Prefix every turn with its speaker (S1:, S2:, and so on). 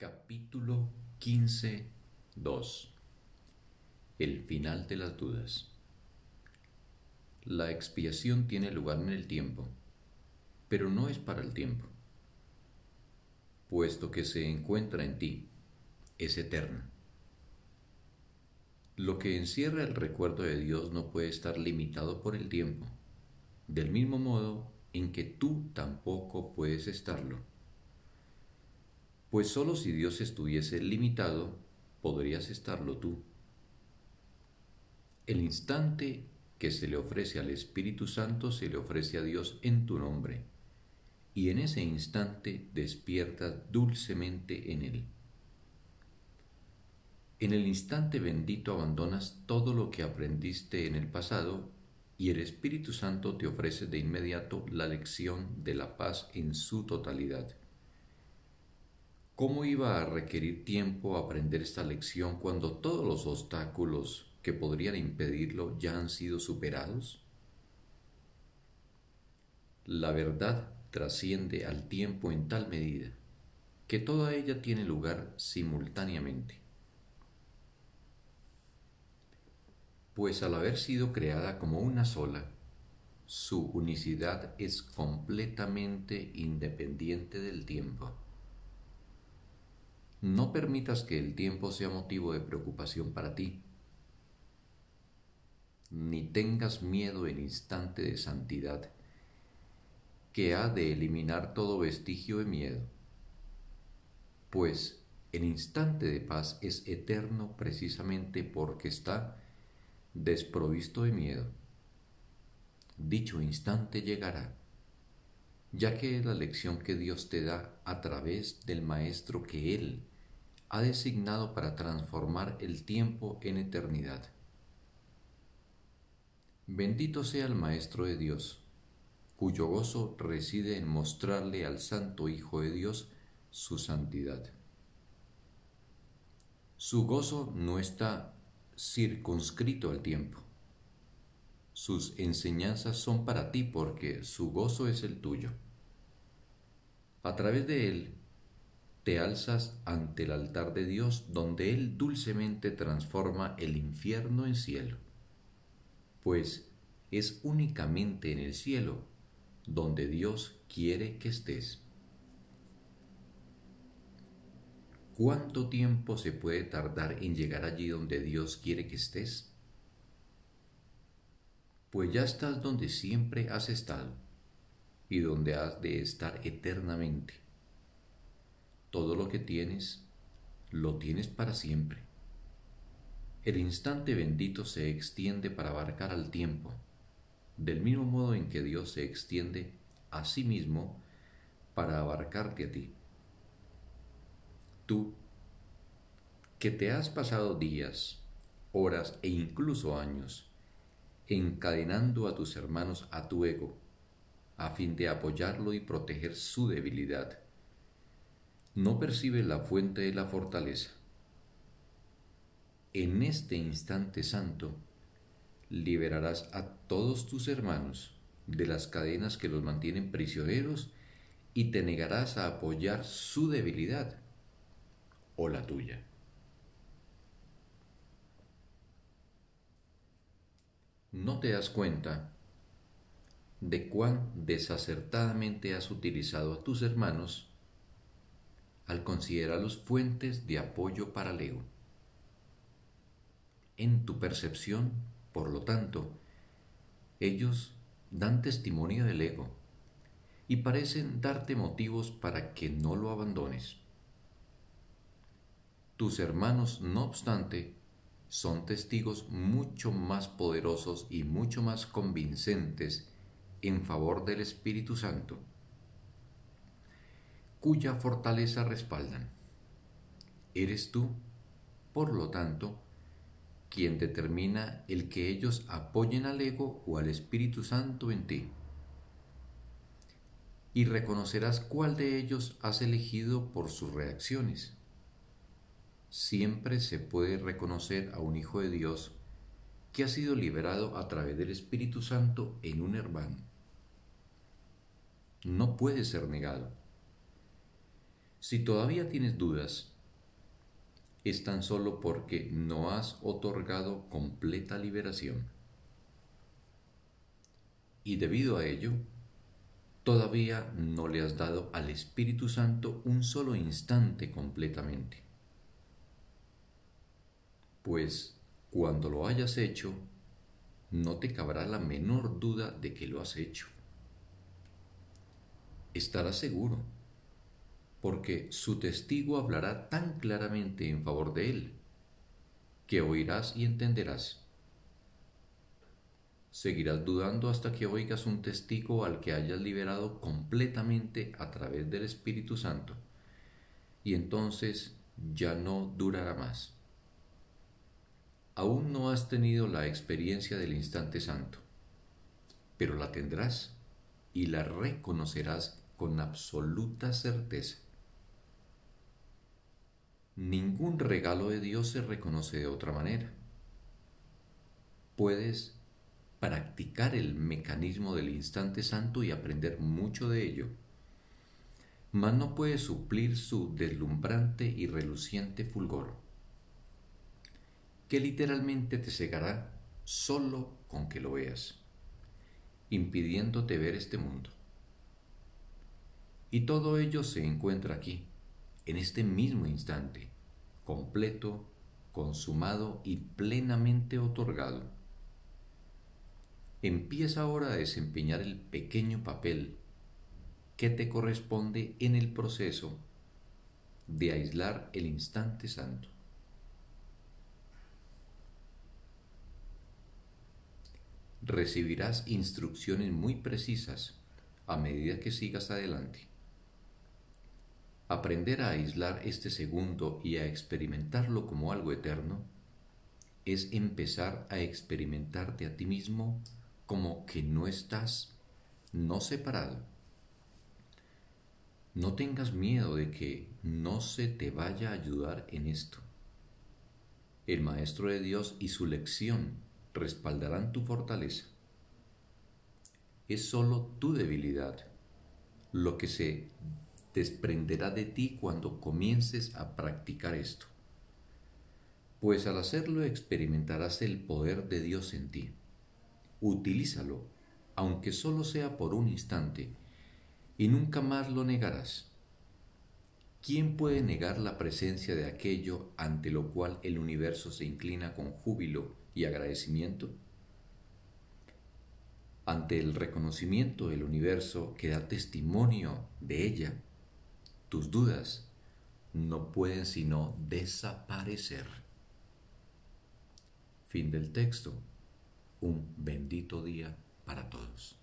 S1: Capítulo 15, 2 El final de las dudas. La expiación tiene lugar en el tiempo, pero no es para el tiempo, puesto que se encuentra en ti, es eterna. Lo que encierra el recuerdo de Dios no puede estar limitado por el tiempo, del mismo modo en que tú tampoco puedes estarlo pues solo si Dios estuviese limitado, podrías estarlo tú. El instante que se le ofrece al Espíritu Santo se le ofrece a Dios en tu nombre, y en ese instante despiertas dulcemente en Él. En el instante bendito abandonas todo lo que aprendiste en el pasado y el Espíritu Santo te ofrece de inmediato la lección de la paz en su totalidad. ¿Cómo iba a requerir tiempo aprender esta lección cuando todos los obstáculos que podrían impedirlo ya han sido superados? La verdad trasciende al tiempo en tal medida que toda ella tiene lugar simultáneamente. Pues al haber sido creada como una sola, su unicidad es completamente independiente del tiempo. No permitas que el tiempo sea motivo de preocupación para ti, ni tengas miedo en instante de santidad, que ha de eliminar todo vestigio de miedo, pues el instante de paz es eterno precisamente porque está desprovisto de miedo. Dicho instante llegará, ya que es la lección que Dios te da a través del Maestro que Él ha designado para transformar el tiempo en eternidad. Bendito sea el Maestro de Dios, cuyo gozo reside en mostrarle al Santo Hijo de Dios su santidad. Su gozo no está circunscrito al tiempo. Sus enseñanzas son para ti porque su gozo es el tuyo. A través de él te alzas ante el altar de Dios donde Él dulcemente transforma el infierno en cielo, pues es únicamente en el cielo donde Dios quiere que estés. ¿Cuánto tiempo se puede tardar en llegar allí donde Dios quiere que estés? Pues ya estás donde siempre has estado y donde has de estar eternamente todo lo que tienes, lo tienes para siempre. El instante bendito se extiende para abarcar al tiempo, del mismo modo en que Dios se extiende a sí mismo para abarcarte a ti. Tú, que te has pasado días, horas e incluso años encadenando a tus hermanos a tu ego, a fin de apoyarlo y proteger su debilidad no percibe la fuente de la fortaleza. En este instante santo, liberarás a todos tus hermanos de las cadenas que los mantienen prisioneros y te negarás a apoyar su debilidad o la tuya. No te das cuenta de cuán desacertadamente has utilizado a tus hermanos al considerarlos fuentes de apoyo para el ego. En tu percepción, por lo tanto, ellos dan testimonio del ego y parecen darte motivos para que no lo abandones. Tus hermanos, no obstante, son testigos mucho más poderosos y mucho más convincentes en favor del Espíritu Santo cuya fortaleza respaldan. Eres tú, por lo tanto, quien determina el que ellos apoyen al ego o al Espíritu Santo en ti. Y reconocerás cuál de ellos has elegido por sus reacciones. Siempre se puede reconocer a un hijo de Dios que ha sido liberado a través del Espíritu Santo en un hermano. No puede ser negado Si todavía tienes dudas, es tan solo porque no has otorgado completa liberación. Y debido a ello, todavía no le has dado al Espíritu Santo un solo instante completamente. Pues cuando lo hayas hecho, no te cabrá la menor duda de que lo has hecho. Estarás seguro porque su testigo hablará tan claramente en favor de él, que oirás y entenderás. Seguirás dudando hasta que oigas un testigo al que hayas liberado completamente a través del Espíritu Santo, y entonces ya no durará más. Aún no has tenido la experiencia del instante santo, pero la tendrás y la reconocerás con absoluta certeza. Ningún regalo de Dios se reconoce de otra manera. Puedes practicar el mecanismo del instante santo y aprender mucho de ello, mas no puedes suplir su deslumbrante y reluciente fulgor, que literalmente te cegará solo con que lo veas, impidiéndote ver este mundo. Y todo ello se encuentra aquí, en este mismo instante, completo, consumado y plenamente otorgado. Empieza ahora a desempeñar el pequeño papel que te corresponde en el proceso de aislar el instante santo. Recibirás instrucciones muy precisas a medida que sigas adelante. Aprender a aislar este segundo y a experimentarlo como algo eterno es empezar a experimentarte a ti mismo como que no estás, no separado. No tengas miedo de que no se te vaya a ayudar en esto. El Maestro de Dios y su lección respaldarán tu fortaleza. Es sólo tu debilidad lo que se desprenderá de ti cuando comiences a practicar esto. Pues al hacerlo experimentarás el poder de Dios en ti. Utilízalo, aunque solo sea por un instante, y nunca más lo negarás. ¿Quién puede negar la presencia de aquello ante lo cual el universo se inclina con júbilo y agradecimiento? Ante el reconocimiento del universo que da testimonio de ella, tus dudas no pueden sino desaparecer. Fin del texto. Un bendito día para todos.